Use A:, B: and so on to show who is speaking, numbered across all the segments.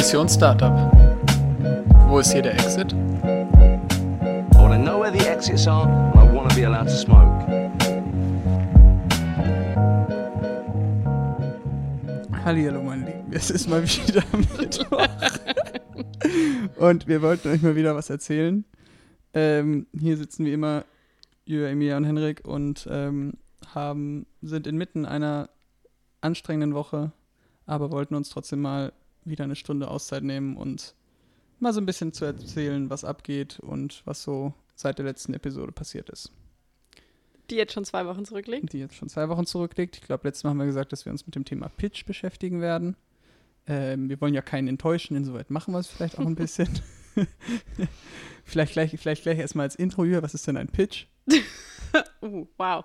A: Mission Startup. Wo ist hier der Exit?
B: I want to know where the exits are and I want to be allowed to smoke.
A: Hallihallo, mein Lieben. Es ist mal wieder Mittwoch. Und wir wollten euch mal wieder was erzählen. Ähm, hier sitzen wie immer Jürgen, Emilia und Henrik und ähm, haben, sind inmitten einer anstrengenden Woche, aber wollten uns trotzdem mal wieder eine Stunde Auszeit nehmen und mal so ein bisschen zu erzählen, was abgeht und was so seit der letzten Episode passiert ist.
C: Die jetzt schon zwei Wochen zurückliegt.
A: Die jetzt schon zwei Wochen zurückliegt. Ich glaube, letztes Mal haben wir gesagt, dass wir uns mit dem Thema Pitch beschäftigen werden. Ähm, wir wollen ja keinen enttäuschen, insoweit machen wir es vielleicht auch ein bisschen. vielleicht, gleich, vielleicht gleich erstmal als Intro hier, was ist denn ein Pitch?
C: uh, wow.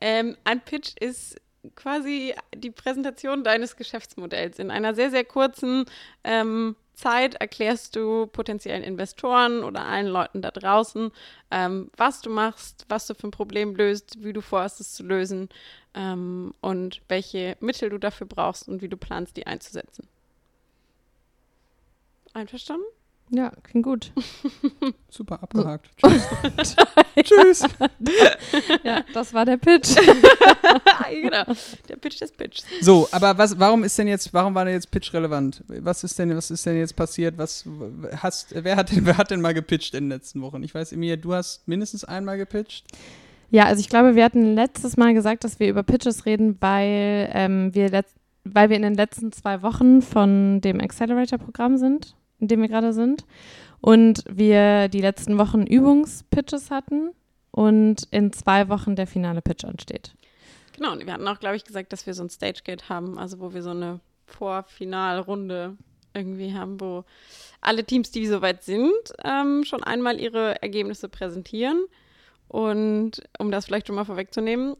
C: Ähm, ein Pitch ist quasi die Präsentation deines Geschäftsmodells. In einer sehr, sehr kurzen ähm, Zeit erklärst du potenziellen Investoren oder allen Leuten da draußen, ähm, was du machst, was du für ein Problem löst, wie du vorhast es zu lösen ähm, und welche Mittel du dafür brauchst und wie du planst, die einzusetzen. Einverstanden?
D: Ja, klingt gut.
A: Super abgehakt. Tschüss. Tschüss.
D: ja, das war der Pitch.
C: genau, der Pitch des Pitches.
A: So, aber was, warum ist denn jetzt, warum war denn jetzt Pitch relevant? Was ist denn, was ist denn jetzt passiert? Was hast, wer hat denn, wer hat denn mal gepitcht in den letzten Wochen? Ich weiß, Emilia, du hast mindestens einmal gepitcht.
D: Ja, also ich glaube, wir hatten letztes Mal gesagt, dass wir über Pitches reden, weil ähm, wir letzt, weil wir in den letzten zwei Wochen von dem Accelerator-Programm sind in dem wir gerade sind. Und wir die letzten Wochen Übungspitches hatten und in zwei Wochen der finale Pitch ansteht.
C: Genau, und wir hatten auch, glaube ich, gesagt, dass wir so ein Stage-Gate haben, also wo wir so eine Vorfinalrunde irgendwie haben, wo alle Teams, die soweit sind, ähm, schon einmal ihre Ergebnisse präsentieren. Und um das vielleicht schon mal vorwegzunehmen,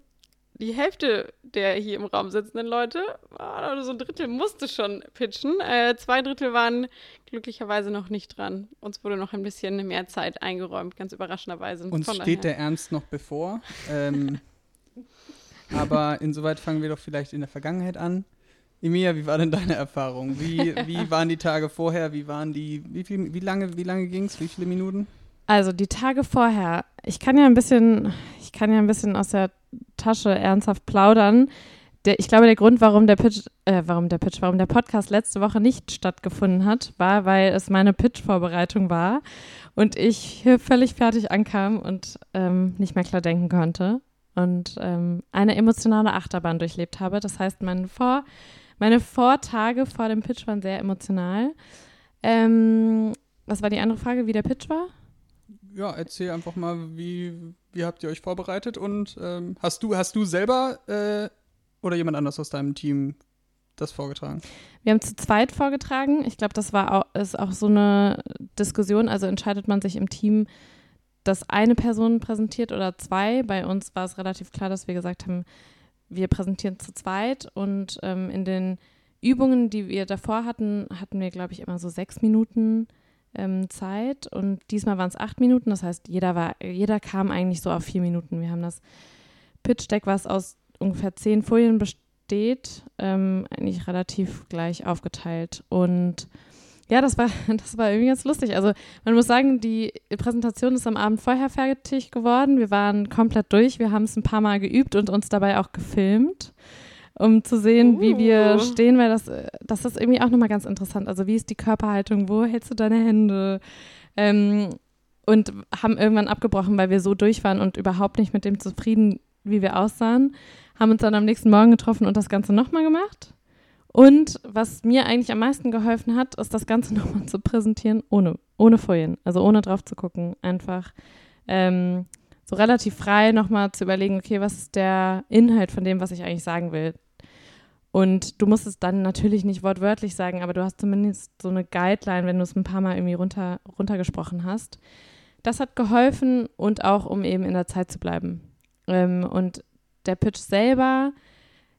C: die Hälfte der hier im Raum sitzenden Leute, oder so ein Drittel musste schon pitchen. Äh, zwei Drittel waren glücklicherweise noch nicht dran. Uns wurde noch ein bisschen mehr Zeit eingeräumt, ganz überraschenderweise.
A: Uns Von steht daher. der Ernst noch bevor. Ähm, aber insoweit fangen wir doch vielleicht in der Vergangenheit an. Emilia, wie war denn deine Erfahrung? Wie, wie waren die Tage vorher? Wie waren die, wie, viel, wie lange, wie lange ging es? Wie viele Minuten?
D: Also die Tage vorher, ich kann ja ein bisschen, ich kann ja ein bisschen aus der Tasche ernsthaft plaudern. Der, ich glaube, der Grund, warum der Pitch, äh, warum der Pitch, warum der Podcast letzte Woche nicht stattgefunden hat, war, weil es meine Pitch-Vorbereitung war und ich hier völlig fertig ankam und ähm, nicht mehr klar denken konnte und ähm, eine emotionale Achterbahn durchlebt habe. Das heißt, meine, Vor meine Vortage vor dem Pitch waren sehr emotional. Ähm, was war die andere Frage, wie der Pitch war?
A: Ja, erzähl einfach mal, wie, wie habt ihr euch vorbereitet und ähm, hast du, hast du selber äh, oder jemand anders aus deinem Team das vorgetragen?
D: Wir haben zu zweit vorgetragen. Ich glaube, das war auch, ist auch so eine Diskussion. Also entscheidet man sich im Team, dass eine Person präsentiert oder zwei. Bei uns war es relativ klar, dass wir gesagt haben, wir präsentieren zu zweit und ähm, in den Übungen, die wir davor hatten, hatten wir, glaube ich, immer so sechs Minuten ähm, Zeit und diesmal waren es acht Minuten. Das heißt, jeder war, jeder kam eigentlich so auf vier Minuten. Wir haben das Pitch Deck, was aus ungefähr zehn Folien besteht, ähm, eigentlich relativ gleich aufgeteilt. Und ja, das war, das war irgendwie ganz lustig. Also man muss sagen, die Präsentation ist am Abend vorher fertig geworden. Wir waren komplett durch. Wir haben es ein paar Mal geübt und uns dabei auch gefilmt um zu sehen, uh. wie wir uh. stehen, weil das, das ist irgendwie auch nochmal ganz interessant. Also wie ist die Körperhaltung, wo hältst du deine Hände? Ähm, und haben irgendwann abgebrochen, weil wir so durch waren und überhaupt nicht mit dem zufrieden, wie wir aussahen. Haben uns dann am nächsten Morgen getroffen und das Ganze nochmal gemacht. Und was mir eigentlich am meisten geholfen hat, ist das Ganze nochmal zu präsentieren, ohne, ohne Folien, also ohne drauf zu gucken. Einfach ähm, so relativ frei nochmal zu überlegen, okay, was ist der Inhalt von dem, was ich eigentlich sagen will. Und du musst es dann natürlich nicht wortwörtlich sagen, aber du hast zumindest so eine Guideline, wenn du es ein paar Mal irgendwie runter, runtergesprochen hast. Das hat geholfen und auch, um eben in der Zeit zu bleiben. Ähm, und der Pitch selber,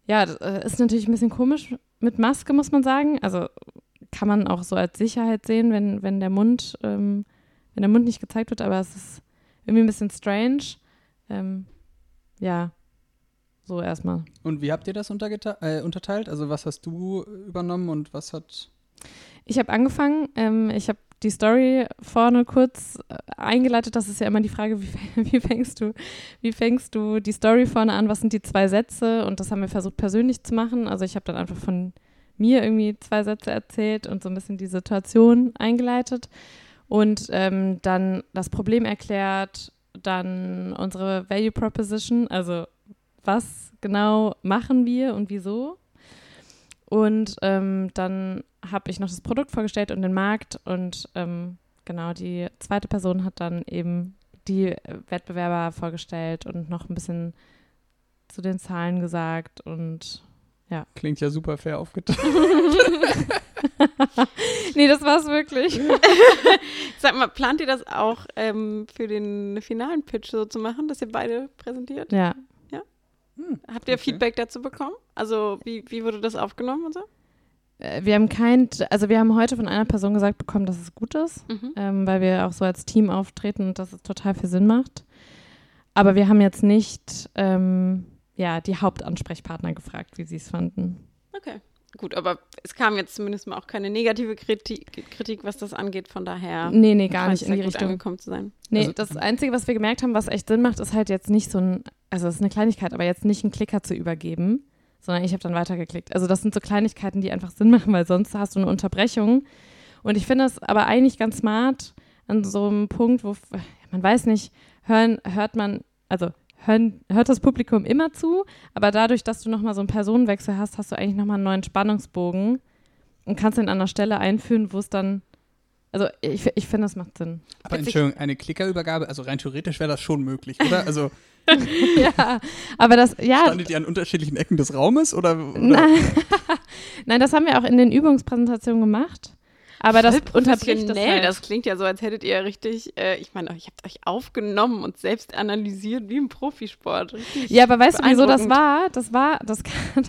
D: ja, äh, ist natürlich ein bisschen komisch mit Maske, muss man sagen. Also kann man auch so als Sicherheit sehen, wenn, wenn der Mund, ähm, wenn der Mund nicht gezeigt wird, aber es ist irgendwie ein bisschen strange. Ähm, ja, so erstmal.
A: Und wie habt ihr das äh, unterteilt? Also was hast du übernommen und was hat
D: Ich habe angefangen. Ähm, ich habe die Story vorne kurz äh, eingeleitet. Das ist ja immer die Frage, wie, wie, fängst du, wie fängst du die Story vorne an? Was sind die zwei Sätze? Und das haben wir versucht persönlich zu machen. Also ich habe dann einfach von mir irgendwie zwei Sätze erzählt und so ein bisschen die Situation eingeleitet und ähm, dann das Problem erklärt, dann unsere Value Proposition, also was genau machen wir und wieso. Und ähm, dann habe ich noch das Produkt vorgestellt und den Markt und ähm, genau die zweite Person hat dann eben die Wettbewerber vorgestellt und noch ein bisschen zu den Zahlen gesagt und ja.
A: Klingt ja super fair aufgeteilt.
D: nee, das war's wirklich.
C: Sag mal, plant ihr das auch ähm, für den finalen Pitch so zu machen, dass ihr beide präsentiert?
D: Ja.
C: Hm, Habt ihr okay. Feedback dazu bekommen? Also, wie, wie wurde das aufgenommen und so?
D: Äh, wir haben kein, also wir haben heute von einer Person gesagt bekommen, dass es gut ist, mhm. ähm, weil wir auch so als Team auftreten und dass es total viel Sinn macht. Aber wir haben jetzt nicht ähm, ja, die Hauptansprechpartner gefragt, wie sie es fanden.
C: Okay. Gut, aber es kam jetzt zumindest mal auch keine negative Kritik, Kritik was das angeht, von daher.
D: Nee, nee, gar nicht in die Richtung.
C: angekommen zu sein.
D: Nee, also, das Einzige, was wir gemerkt haben, was echt Sinn macht, ist halt jetzt nicht so ein, also es ist eine Kleinigkeit, aber jetzt nicht einen Klicker zu übergeben, sondern ich habe dann weitergeklickt. Also das sind so Kleinigkeiten, die einfach Sinn machen, weil sonst hast du eine Unterbrechung. Und ich finde das aber eigentlich ganz smart an so einem Punkt, wo man weiß nicht, hören, hört man, also hören, hört das Publikum immer zu, aber dadurch, dass du nochmal so einen Personenwechsel hast, hast du eigentlich nochmal einen neuen Spannungsbogen und kannst ihn an einer Stelle einführen, wo es dann also ich, ich finde, das macht Sinn.
A: Aber Entschuldigung, eine Klickerübergabe, also rein theoretisch wäre das schon möglich, oder? Also
D: ja, aber das, ja.
A: Standet ihr an unterschiedlichen Ecken des Raumes oder? oder?
D: Nein. Nein, das haben wir auch in den Übungspräsentationen gemacht. Aber das unterbricht das halt.
C: Das klingt ja so, als hättet ihr richtig, äh, ich meine, ich habt euch aufgenommen und selbst analysiert wie im Profisport.
D: Richtig ja, aber weißt du, wieso das war? Das war, das,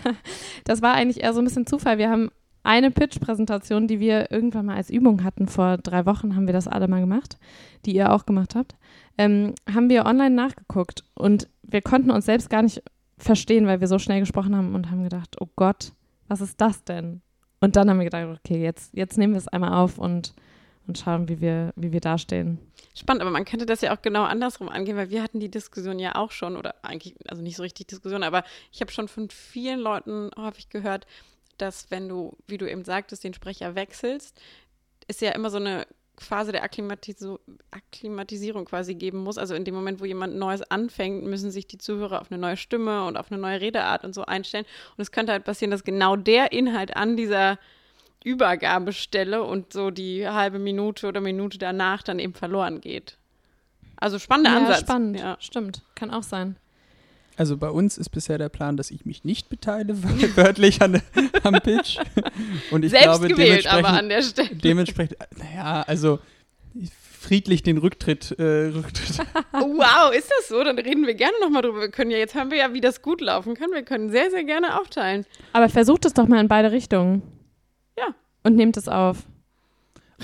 D: das war eigentlich eher so ein bisschen Zufall. Wir haben eine Pitch-Präsentation, die wir irgendwann mal als Übung hatten. Vor drei Wochen haben wir das alle mal gemacht, die ihr auch gemacht habt. Ähm, haben wir online nachgeguckt und wir konnten uns selbst gar nicht verstehen, weil wir so schnell gesprochen haben und haben gedacht, oh Gott, was ist das denn? Und dann haben wir gedacht, okay, jetzt, jetzt nehmen wir es einmal auf und, und schauen, wie wir, wie wir dastehen.
C: Spannend, aber man könnte das ja auch genau andersrum angehen, weil wir hatten die Diskussion ja auch schon, oder eigentlich, also nicht so richtig Diskussion, aber ich habe schon von vielen Leuten häufig gehört, dass wenn du, wie du eben sagtest, den Sprecher wechselst, ist ja immer so eine Phase der Akklimatis Akklimatisierung quasi geben muss. Also in dem Moment, wo jemand Neues anfängt, müssen sich die Zuhörer auf eine neue Stimme und auf eine neue Redeart und so einstellen. Und es könnte halt passieren, dass genau der Inhalt an dieser Übergabestelle und so die halbe Minute oder Minute danach dann eben verloren geht. Also spannender
D: ja,
C: Ansatz.
D: Spannend, ja. stimmt. Kann auch sein.
A: Also bei uns ist bisher der Plan, dass ich mich nicht beteilige, wörtlich an, am Pitch. Und ich
C: Selbst
A: glaube,
C: gewählt aber an der Stelle.
A: Dementsprechend, naja, also friedlich den Rücktritt, äh, Rücktritt.
C: wow, ist das so? Dann reden wir gerne nochmal drüber. Wir können ja, jetzt haben wir ja, wie das gut laufen kann. Wir können sehr, sehr gerne aufteilen.
D: Aber versucht es doch mal in beide Richtungen.
C: Ja.
D: Und nehmt es auf.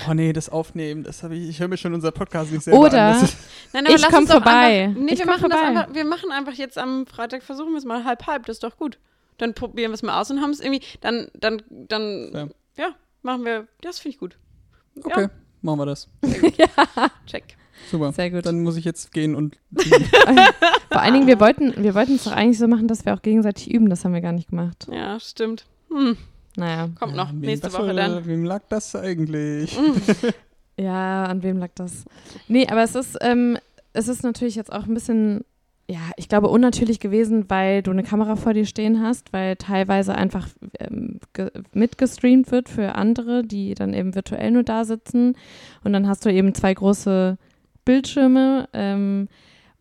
A: Oh nee, das Aufnehmen, das habe ich, ich höre mir schon unser Podcast nicht selber
D: Oder
A: an.
D: Nein, ich komme vorbei.
C: Einfach, nee,
D: ich
C: wir, machen
D: vorbei.
C: Einfach, wir machen einfach jetzt am Freitag, versuchen wir es mal halb-halb, das ist doch gut. Dann probieren wir es mal aus und haben es irgendwie, dann, dann, dann, ja, ja machen wir, das finde ich gut.
A: Okay, ja. machen wir das.
C: ja. Check.
A: Super.
D: Sehr gut.
A: Dann muss ich jetzt gehen und.
D: Vor allen Dingen, wir wollten, wir wollten es doch eigentlich so machen, dass wir auch gegenseitig üben. Das haben wir gar nicht gemacht.
C: Ja, stimmt. Hm.
D: Naja.
C: Kommt noch
A: Ja,
C: nächste
A: wem-
C: Woche dann.
A: Wem lag das eigentlich?
D: Ja, an wem lag das? Nee, aber es ist, ähm, es ist natürlich jetzt auch ein bisschen, ja, ich glaube, unnatürlich gewesen, weil du eine Kamera vor dir stehen hast, weil teilweise einfach ähm, ge- mitgestreamt wird für andere, die dann eben virtuell nur da sitzen. Und dann hast du eben zwei große Bildschirme. Ähm,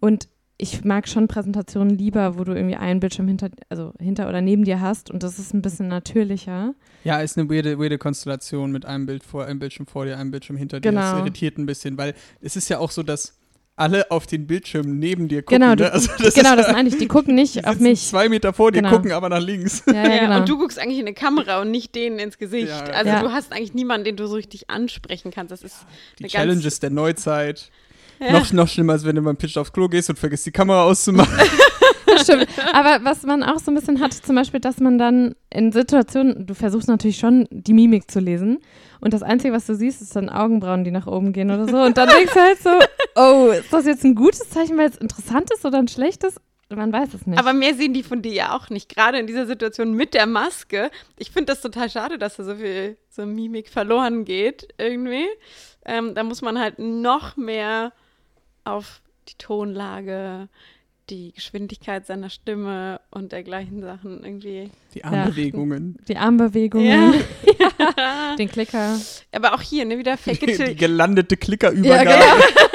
D: und ich mag schon Präsentationen lieber, wo du irgendwie einen Bildschirm hinter, also hinter oder neben dir hast. Und das ist ein bisschen natürlicher.
A: Ja, ist eine weirde, weirde Konstellation mit einem Bild vor, einem Bildschirm vor dir, einem Bildschirm hinter dir.
D: Genau.
A: Das irritiert ein bisschen, weil es ist ja auch so, dass alle auf den Bildschirm neben dir gucken.
D: Genau, du-
A: ne? also das
D: genau,
A: ist,
D: das meine ich. Die gucken nicht
A: die
D: auf mich.
A: zwei Meter vor dir,
D: Genau.
A: gucken aber nach links.
D: Ja, ja, genau.
C: und du guckst eigentlich in eine Kamera und nicht denen ins Gesicht.
A: Ja, ja.
C: Also
D: Ja.
C: du hast eigentlich niemanden, den du so richtig ansprechen kannst. Das ist
A: Die
C: eine
A: Challenges der Neuzeit.
C: Ja.
A: Noch, noch schlimmer, als wenn du beim Pitch aufs Klo gehst und vergisst, die Kamera auszumachen.
D: stimmt. Aber was man auch so ein bisschen hat, zum Beispiel, dass man dann in Situationen, du versuchst natürlich schon die Mimik zu lesen und das Einzige, was du siehst, ist dann Augenbrauen, die nach oben gehen oder so und dann denkst du halt so, oh, ist das jetzt ein gutes Zeichen, weil es interessant ist oder ein schlechtes? Man weiß es nicht.
C: Aber mehr sehen die von dir ja auch nicht. Gerade in dieser Situation mit der Maske. Ich finde das total schade, dass da so viel so Mimik verloren geht irgendwie. Ähm, da muss man halt noch mehr auf die Tonlage, die Geschwindigkeit seiner Stimme und dergleichen Sachen irgendwie.
A: Die Armbewegungen.
D: die Armbewegungen, den Klicker.
C: Aber auch hier, ne, wieder fake it
A: Die, gelandete Klickerübergabe.
D: Ja, genau.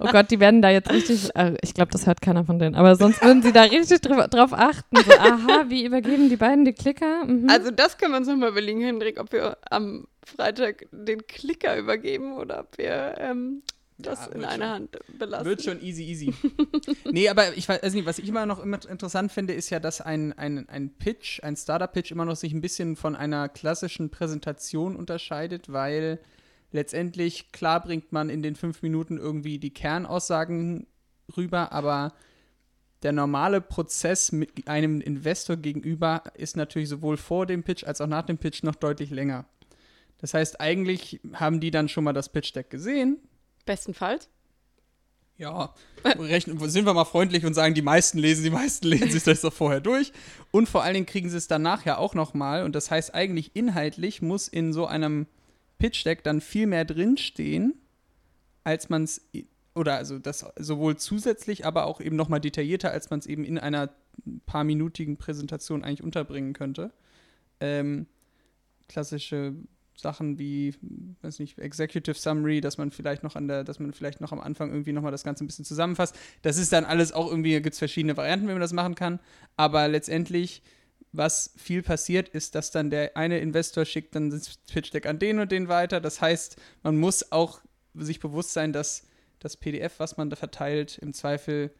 D: Oh Gott, die werden da jetzt richtig, äh, ich glaube, das hört keiner von denen, aber sonst würden sie da richtig drüber, drauf achten. So, aha, wie übergeben die beiden die Klicker? Mhm.
C: Also das können wir uns nochmal überlegen, Hendrik, ob wir am Freitag den Klicker übergeben oder ob wir ähm, das
A: Ja,
C: in
A: wird
C: einer
A: schon.
C: Hand belassen.
A: Wird schon easy, easy. nee, aber ich weiß nicht, was ich immer noch immer interessant finde, ist ja, dass ein, ein, ein Pitch, ein Startup-Pitch immer noch sich ein bisschen von einer klassischen Präsentation unterscheidet, weil letztendlich, klar bringt man in den fünf Minuten irgendwie die Kernaussagen rüber, aber der normale Prozess mit einem Investor gegenüber ist natürlich sowohl vor dem Pitch als auch nach dem Pitch noch deutlich länger. Das heißt, eigentlich haben die dann schon mal das Pitch-Deck gesehen,
C: Bestenfalls.
A: ja, rechnen, sind wir mal freundlich und sagen, die meisten lesen, die meisten lesen sich das doch vorher durch. Und vor allen Dingen kriegen sie es danach ja auch nochmal. Und das heißt, eigentlich inhaltlich muss in so einem Pitch-Deck dann viel mehr drinstehen, als man es, oder also das sowohl zusätzlich, aber auch eben nochmal detaillierter, als man es eben in einer paar minütigen Präsentation eigentlich unterbringen könnte. Ähm, klassische Sachen wie, weiß nicht, Executive Summary, dass man vielleicht noch an der, dass man vielleicht noch am Anfang irgendwie nochmal das Ganze ein bisschen zusammenfasst. Das ist dann alles auch irgendwie, gibt es verschiedene Varianten, wie man das machen kann. Aber letztendlich, was viel passiert, ist, dass dann der eine Investor schickt dann das Pitch Deck an den und den weiter. Das heißt, man muss auch sich bewusst sein, dass das PDF, was man da verteilt, im Zweifel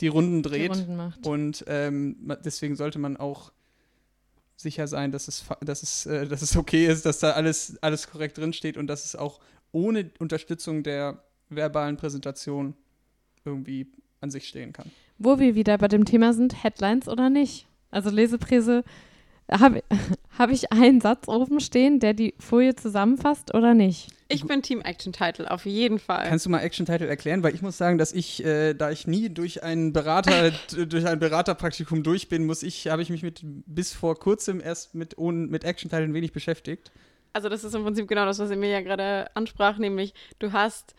A: die Runden
D: die
A: dreht.
D: Runden macht.
A: Und ähm, deswegen sollte man auch sicher sein, dass es, dass es, äh, dass es okay ist, dass da alles, alles korrekt drinsteht und dass es auch ohne Unterstützung der verbalen Präsentation irgendwie an sich stehen kann.
D: Wo wir wieder bei dem Thema sind, Headlines oder nicht. Also Lesepräse, habe hab ich einen Satz oben stehen, der die Folie zusammenfasst oder nicht?
C: Ich bin Team Action Title, auf jeden Fall.
A: Kannst du mal Action Title erklären? Weil ich muss sagen, dass ich, äh, da ich nie durch einen Berater, durch ein Beraterpraktikum durch bin, muss ich, habe ich mich mit bis vor kurzem erst mit, ohne, mit Action Title ein wenig beschäftigt.
C: Also das ist im Prinzip genau das, was Emilia gerade ansprach, nämlich du hast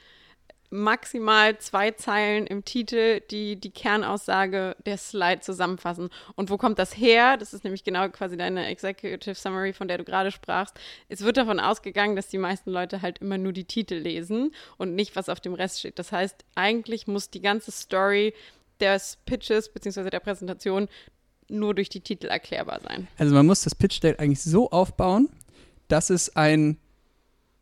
C: maximal zwei Zeilen im Titel, die die Kernaussage der Slide zusammenfassen. Und wo kommt das her? Das ist nämlich genau quasi deine Executive Summary, von der du gerade sprachst. Es wird davon ausgegangen, dass die meisten Leute halt immer nur die Titel lesen und nicht, was auf dem Rest steht. Das heißt, eigentlich muss die ganze Story des Pitches bzw. der Präsentation nur durch die Titel erklärbar sein.
A: Also man muss das Pitch Deck eigentlich so aufbauen, dass es ein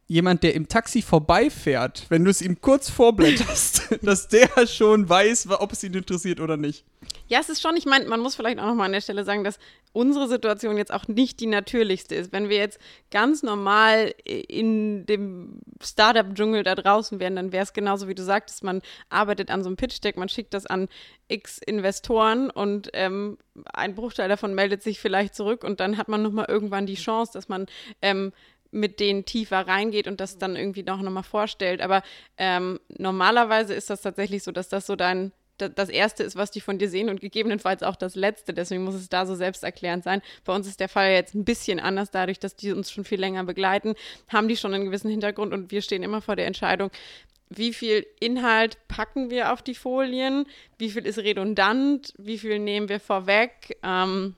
A: jemand, der im Taxi vorbeifährt, wenn du es ihm kurz vorblätterst, dass der schon weiß, ob es ihn interessiert oder nicht.
C: Ja, es ist schon, ich meine, man muss vielleicht auch nochmal an der Stelle sagen, dass unsere Situation jetzt auch nicht die natürlichste ist. Wenn wir jetzt ganz normal in dem Startup-Dschungel da draußen wären, dann wäre es genauso, wie du sagtest, man arbeitet an so einem Pitch-Deck, man schickt das an x Investoren und ähm, ein Bruchteil davon meldet sich vielleicht zurück und dann hat man nochmal irgendwann die Chance, dass man ähm, mit denen tiefer reingeht und das dann irgendwie noch nochmal vorstellt. Aber ähm, normalerweise ist das tatsächlich so, dass das so dein da- das erste ist, was die von dir sehen und gegebenenfalls auch das letzte. Deswegen muss es da so selbsterklärend sein. Bei uns ist der Fall jetzt ein bisschen anders, dadurch, dass die uns schon viel länger begleiten, haben die schon einen gewissen Hintergrund und wir stehen immer vor der Entscheidung, wie viel Inhalt packen wir auf die Folien, wie viel ist redundant, wie viel nehmen wir vorweg. Ähm,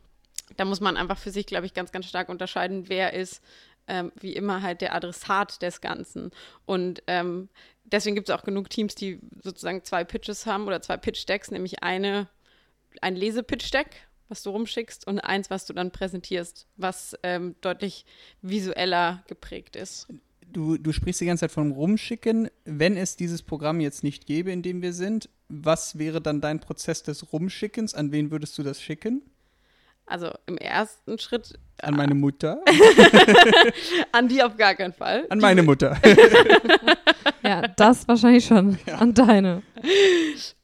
C: da muss man einfach für sich, glaube ich, ganz, ganz stark unterscheiden, wer ist ähm, wie immer halt der Adressat des Ganzen. Und ähm, deswegen gibt es auch genug Teams, die sozusagen zwei Pitches haben oder zwei Pitch-Decks, nämlich eine, ein Lesepitch-Deck, was du rumschickst, und eins, was du dann präsentierst, was ähm, deutlich visueller geprägt ist.
A: Du, du sprichst die ganze Zeit vom Rumschicken. Wenn es dieses Programm jetzt nicht gäbe, in dem wir sind, was wäre dann dein Prozess des Rumschickens? An wen würdest du das schicken?
C: Also im ersten Schritt
A: An meine Mutter?
C: an die auf gar keinen Fall.
A: An
C: Die
A: meine Mutter.
D: Ja, das wahrscheinlich schon an deine.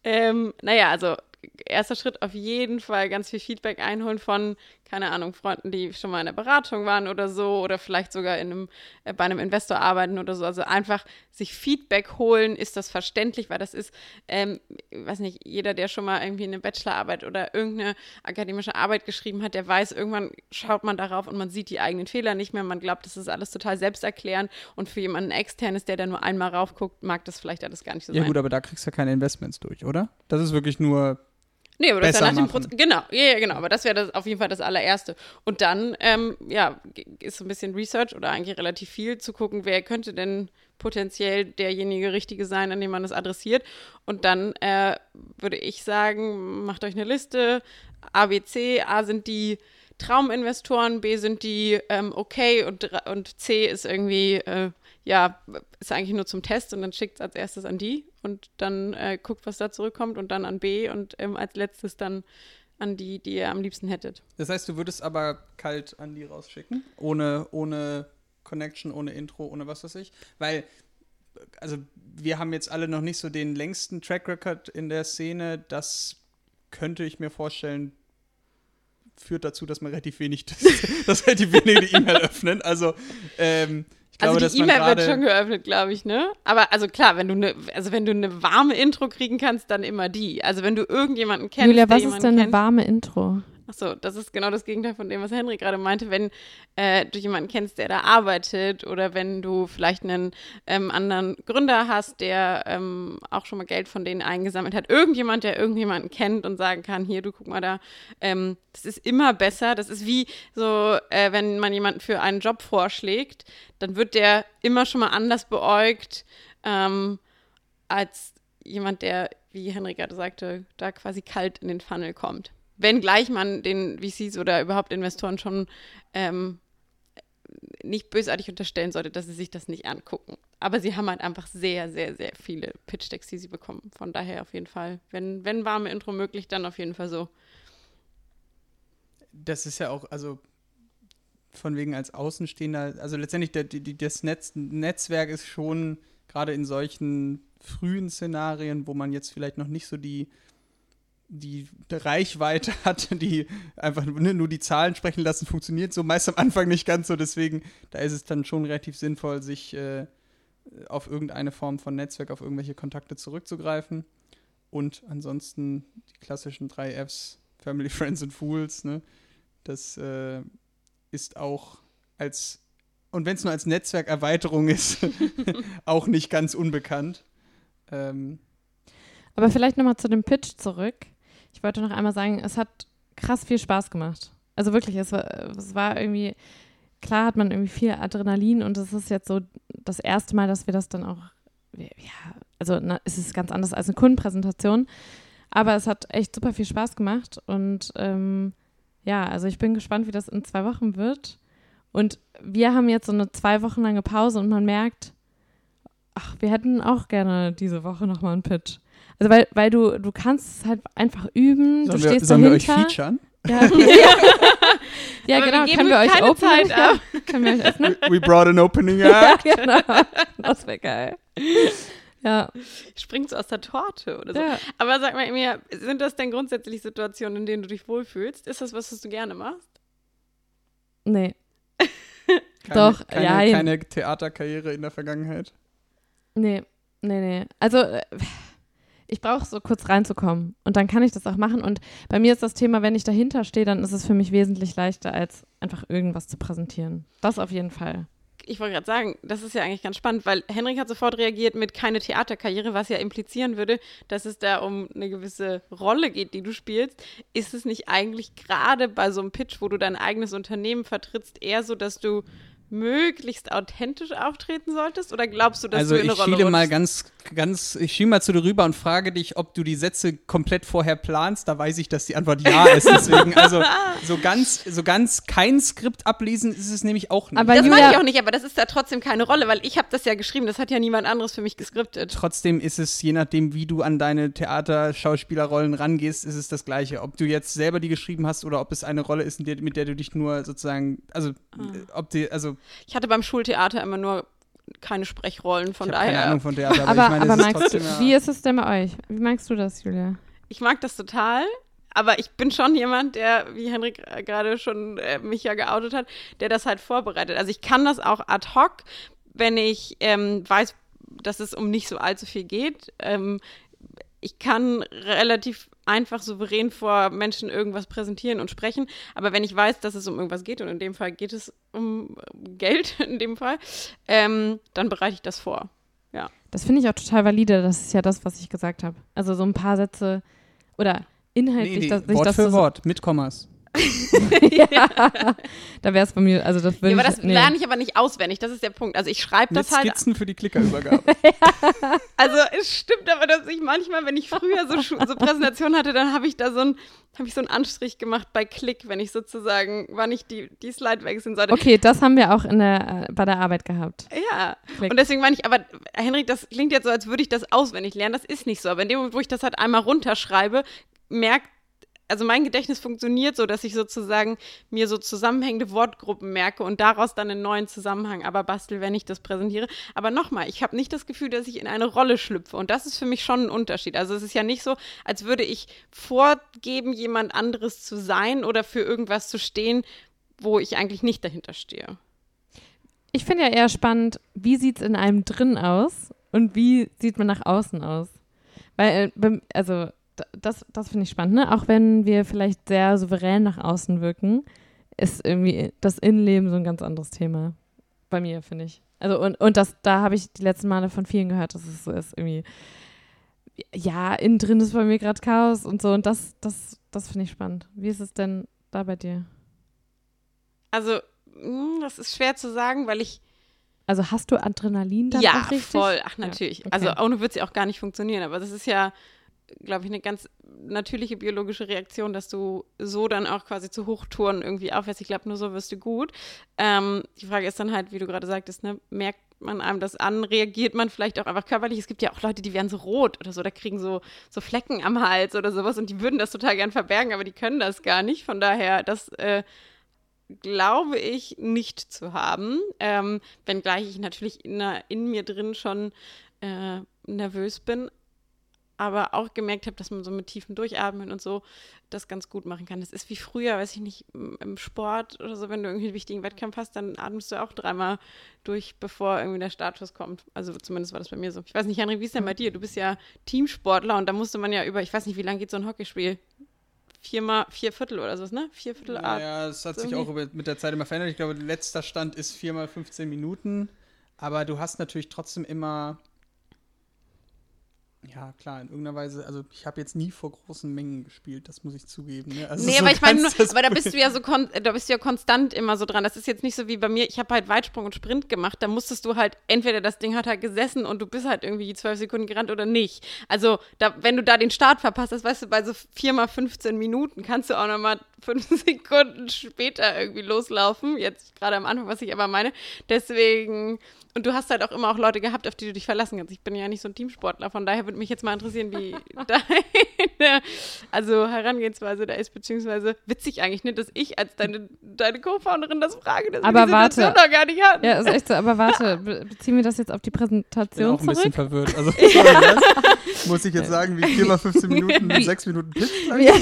C: Ähm, naja, also erster Schritt auf jeden Fall ganz viel Feedback einholen von, keine Ahnung, Freunden, die schon mal in der Beratung waren oder so oder vielleicht sogar in einem, äh, bei einem Investor arbeiten oder so. Also einfach sich Feedback holen, ist das verständlich, weil das ist, ähm, weiß nicht, jeder, der schon mal irgendwie eine Bachelorarbeit oder irgendeine akademische Arbeit geschrieben hat, der weiß, irgendwann schaut man darauf und man sieht die eigenen Fehler nicht mehr. Man glaubt, das ist alles total selbsterklärend und für jemanden externes, der da nur einmal raufguckt, mag das vielleicht alles gar nicht so
A: Ja
C: sein.
A: gut, aber da kriegst du ja keine Investments durch, oder? Das ist wirklich nur
C: Nee, aber das ist ja nach dem
A: machen.
C: Proz Genau, ja, ja, genau. Aber das wäre das auf jeden Fall das allererste. Und dann, ähm, ja, ist so ein bisschen Research oder eigentlich relativ viel zu gucken, wer könnte denn potenziell derjenige Richtige sein, an dem man das adressiert. Und dann äh, würde ich sagen, macht euch eine Liste. A, B, C. A sind die Trauminvestoren, B sind die ähm, okay und, und C ist irgendwie, äh, ja, ist eigentlich nur zum Test und dann schickt es als erstes an die und dann äh, guckt, was da zurückkommt und dann an B und ähm, als letztes dann an die, die ihr am liebsten hättet.
A: Das heißt, du würdest aber kalt an die rausschicken, ohne, ohne Connection, ohne Intro, ohne was weiß ich. Weil, also wir haben jetzt alle noch nicht so den längsten Track Record in der Szene. Das könnte ich mir vorstellen, führt dazu, dass man relativ wenig, das, dass relativ wenige die E-Mail öffnen. Also, ähm, glaube,
C: also die E-Mail wird schon geöffnet, glaube ich, ne? Aber also klar, wenn du eine, also wenn du eine warme Intro kriegen kannst, dann immer die. Also wenn du irgendjemanden kennst,
D: Julia,
C: der
D: was ist denn eine warme Intro?
C: Achso, das ist genau das Gegenteil von dem, was Henry gerade meinte. Wenn äh, du jemanden kennst, der da arbeitet oder wenn du vielleicht einen ähm, anderen Gründer hast, der ähm, auch schon mal Geld von denen eingesammelt hat. Irgendjemand, der irgendjemanden kennt und sagen kann, hier, du guck mal da, ähm, das ist immer besser. Das ist wie so, äh, wenn man jemanden für einen Job vorschlägt, dann wird der immer schon mal anders beäugt ähm, als jemand, der, wie Henry gerade sagte, da quasi kalt in den Funnel kommt. Wenngleich man den VCs oder überhaupt Investoren schon ähm, nicht bösartig unterstellen sollte, dass sie sich das nicht angucken. Aber sie haben halt einfach sehr, sehr, sehr viele Pitch-Decks, die sie bekommen. Von daher auf jeden Fall, wenn, wenn warme Intro möglich, dann auf jeden Fall so.
A: das ist ja auch, also von wegen als Außenstehender, also letztendlich der, die, das Netz, Netzwerk ist schon gerade in solchen frühen Szenarien, wo man jetzt vielleicht noch nicht so die, die Reichweite hat, die einfach ne, nur die Zahlen sprechen lassen, funktioniert so meist am Anfang nicht ganz so. Deswegen, da ist es dann schon relativ sinnvoll, sich äh, auf irgendeine Form von Netzwerk, auf irgendwelche Kontakte zurückzugreifen. Und ansonsten die klassischen drei Fs, Family, Friends und Fools, ne? Das äh, ist auch als, und wenn es nur als Netzwerkerweiterung ist, auch nicht ganz unbekannt. Ähm,
D: Aber vielleicht nochmal zu dem Pitch zurück. Ich wollte noch einmal sagen, es hat krass viel Spaß gemacht. Also wirklich, es war, es war irgendwie, klar hat man irgendwie viel Adrenalin und es ist jetzt so das erste Mal, dass wir das dann auch, ja, also na, es ist ganz anders als eine Kundenpräsentation, aber es hat echt super viel Spaß gemacht und ähm, ja, also ich bin gespannt, wie das in zwei Wochen wird. Und wir haben jetzt so eine zwei Wochen lange Pause und man merkt, ach, wir hätten auch gerne diese Woche nochmal einen Pitch. Also weil, weil du, du kannst es halt einfach üben, du
A: sollen wir,
D: stehst
A: sollen wir euch
D: dahinter.
A: featuren?
D: ja, ja. ja
C: wir
D: genau,
C: geben
D: können wir euch
C: keine
D: open?
C: Zeit ab.
D: Können wir euch öffnen?
A: We brought an opening
D: ja,
A: up.
D: genau. Das wäre geil. Ja,
C: Springst du aus der Torte oder so.
D: ja.
C: Aber sag mal, Emilia, sind das denn grundsätzlich Situationen, in denen du dich wohlfühlst? Ist das was, was du gerne machst?
D: Nee.
A: Keine,
D: Doch,
A: keine,
D: ja,
A: keine Theaterkarriere in der Vergangenheit.
D: Nee, nee, nee. Also äh, ich brauche so kurz reinzukommen und dann kann ich das auch machen. Und bei mir ist das Thema, wenn ich dahinter stehe, dann ist es für mich wesentlich leichter, als einfach irgendwas zu präsentieren. Das auf jeden Fall.
C: Ich wollte gerade sagen, das ist ja eigentlich ganz spannend, weil Henrik hat sofort reagiert mit keine Theaterkarriere, was ja implizieren würde, dass es da um eine gewisse Rolle geht, die du spielst. Ist es nicht eigentlich gerade bei so einem Pitch, wo du dein eigenes Unternehmen vertrittst, eher so, dass du möglichst authentisch auftreten solltest? Oder glaubst du, dass
A: also
C: du in eine
A: ich
C: Rolle
A: schiele mal ganz, ganz, ich schiele mal zu dir rüber und frage dich, ob du die Sätze komplett vorher planst. Da weiß ich, dass die Antwort ja ist. Deswegen, also so ganz, so ganz kein Skript ablesen ist es nämlich auch nicht.
D: Aber
C: Das meine ich auch nicht, aber das ist da trotzdem keine Rolle, weil ich habe das ja geschrieben, das hat ja niemand anderes für mich geskriptet.
A: Trotzdem ist es, je nachdem, wie du an deine Theaterschauspielerrollen rangehst, ist es das Gleiche. Ob du jetzt selber die geschrieben hast oder ob es eine Rolle ist, mit der du dich nur sozusagen, also,
C: Ah.
A: ob die, also,
C: Ich hatte beim Schultheater immer nur keine Sprechrollen, von
A: ich
C: daher.
A: keine Ahnung von Theater, aber,
D: Aber,
A: ich meine,
D: aber
A: es ist
D: magst du,
A: ja,
D: wie ist es denn bei euch? Wie magst du das, Julia?
C: ich mag das total. Aber ich bin schon jemand, der, wie Henrik äh, gerade schon äh, mich ja geoutet hat, der das halt vorbereitet. Also ich kann das auch ad hoc, wenn ich ähm, weiß, dass es um nicht so allzu viel geht. Ähm, ich kann relativ einfach souverän vor Menschen irgendwas präsentieren und sprechen. Aber wenn ich weiß, dass es um irgendwas geht, und in dem Fall geht es um Geld, in dem Fall, ähm, dann bereite ich das vor. Ja.
D: Das finde ich auch total valide. Das ist ja das, was ich gesagt habe. Also so ein paar Sätze oder inhaltlich,
A: Nee, nee,
D: sich
A: Wort
D: das
A: für
D: so,
A: Wort, mit Kommas.
D: ja, da wäre es bei mir, also das würde
C: Ja, aber
D: ich,
C: das
D: nee.
C: lerne ich aber nicht auswendig. Das ist der Punkt. Also ich schreibe
A: Mit
C: das halt.
A: Skizzen für die Klickerübergabe.
C: Also es stimmt aber, dass ich manchmal, wenn ich früher so, so Präsentationen hatte, dann habe ich da so ein habe ich so einen Anstrich gemacht bei Klick, wenn ich sozusagen, wann ich die, die Slide wechseln sollte.
D: Okay, das haben wir auch in der, äh, bei der Arbeit gehabt.
C: Ja,
D: Klick.
C: und deswegen meine ich, aber Henrik, das klingt jetzt so, als würde ich das auswendig lernen. Das ist nicht so. Aber in dem Moment, wo ich das halt einmal runterschreibe, merkt, also mein Gedächtnis funktioniert so, dass ich sozusagen mir so zusammenhängende Wortgruppen merke und daraus dann einen neuen Zusammenhang aber bastel, wenn ich das präsentiere. Aber nochmal, ich habe nicht das Gefühl, dass ich in eine Rolle schlüpfe. Und das ist für mich schon ein Unterschied. Also es ist ja nicht so, als würde ich vorgeben, jemand anderes zu sein oder für irgendwas zu stehen, wo ich eigentlich nicht dahinter stehe.
D: Ich finde ja eher spannend, wie sieht es in einem drin aus und wie sieht man nach außen aus? Weil, äh, also, das, das finde ich spannend, ne? Auch wenn wir vielleicht sehr souverän nach außen wirken, ist irgendwie das Innenleben so ein ganz anderes Thema. Bei mir, finde ich. Also, und, und das, da habe ich die letzten Male von vielen gehört, dass es so ist, irgendwie, ja, innen drin ist bei mir gerade Chaos und so. Und das, das, das finde ich spannend. Wie ist es denn da bei dir?
C: Also, mh, das ist schwer zu sagen, weil ich.
D: Also hast du Adrenalin dann
C: ja,
D: richtig?
C: voll. Ach,
D: Ja,
C: natürlich.
D: okay.
C: Also, ohne wird sie auch gar nicht funktionieren. Aber das ist ja, glaube ich, eine ganz natürliche biologische Reaktion, dass du so dann auch quasi zu Hochtouren irgendwie aufwärst. Ich glaube, nur so wirst du gut. Ähm, die Frage ist dann halt, wie du gerade sagtest, ne, merkt man einem das an, reagiert man vielleicht auch einfach körperlich. Es gibt ja auch Leute, die werden so rot oder so, da kriegen so, so Flecken am Hals oder sowas und die würden das total gern verbergen, aber die können das gar nicht. Von daher, das äh, glaube ich nicht zu haben, ähm, wenngleich ich natürlich in, in mir drin schon äh, nervös bin, aber auch gemerkt habe, dass man so mit tiefen Durchatmen und so das ganz gut machen kann. Das ist wie früher, weiß ich nicht, im Sport oder so, wenn du irgendwie einen wichtigen Wettkampf hast, dann atmest du auch dreimal durch, bevor irgendwie der Startschuss kommt. Also zumindest war das bei mir so. Ich weiß nicht, Henrik, wie ist denn bei dir? Du bist ja Teamsportler und da musste man ja über, ich weiß nicht, wie lange geht so ein Hockeyspiel? Viermal, vier Viertel oder so, ne? Vier Viertel Art.
A: Naja, es hat
C: so
A: sich auch mit der Zeit immer verändert. Ich glaube, letzter Stand ist 4 mal 15 Minuten. Aber du hast natürlich trotzdem immer. Ja, klar, in irgendeiner Weise. Also, ich habe jetzt nie vor großen Mengen gespielt, das muss ich zugeben. Ne? Also
C: Nee,
A: so
C: aber ich meine,
A: das
C: aber da bist du ja so da bist du ja konstant immer so dran. Das ist jetzt nicht so wie bei mir. Ich habe halt Weitsprung und Sprint gemacht. Da musstest du halt entweder das Ding hat halt gesessen und du bist halt irgendwie zwölf Sekunden gerannt oder nicht. Also da, wenn du da den Start verpasst hast, weißt du, bei so vier mal 15 Minuten kannst du auch noch mal fünf Sekunden später irgendwie loslaufen. Jetzt gerade am Anfang, was ich aber meine. Deswegen und du hast halt auch immer auch Leute gehabt, auf die du dich verlassen kannst. Ich bin ja nicht so ein Teamsportler, von daher würde mich jetzt mal interessieren, wie deine also Herangehensweise da ist, beziehungsweise witzig eigentlich nicht, dass ich als deine, deine Co-Founderin das frage, dass
D: Aber
C: wir die Situation
D: warte.
C: noch gar nicht hatten.
D: Ja, ist echt so, aber warte, be beziehen wir das jetzt auf die
A: Ich bin
D: Präsentation
A: auch ein bisschen verwirrt. Also, sorry, was? muss ich jetzt sagen, wie 4 mal 15 Minuten mit 6 Minuten?
D: Ja.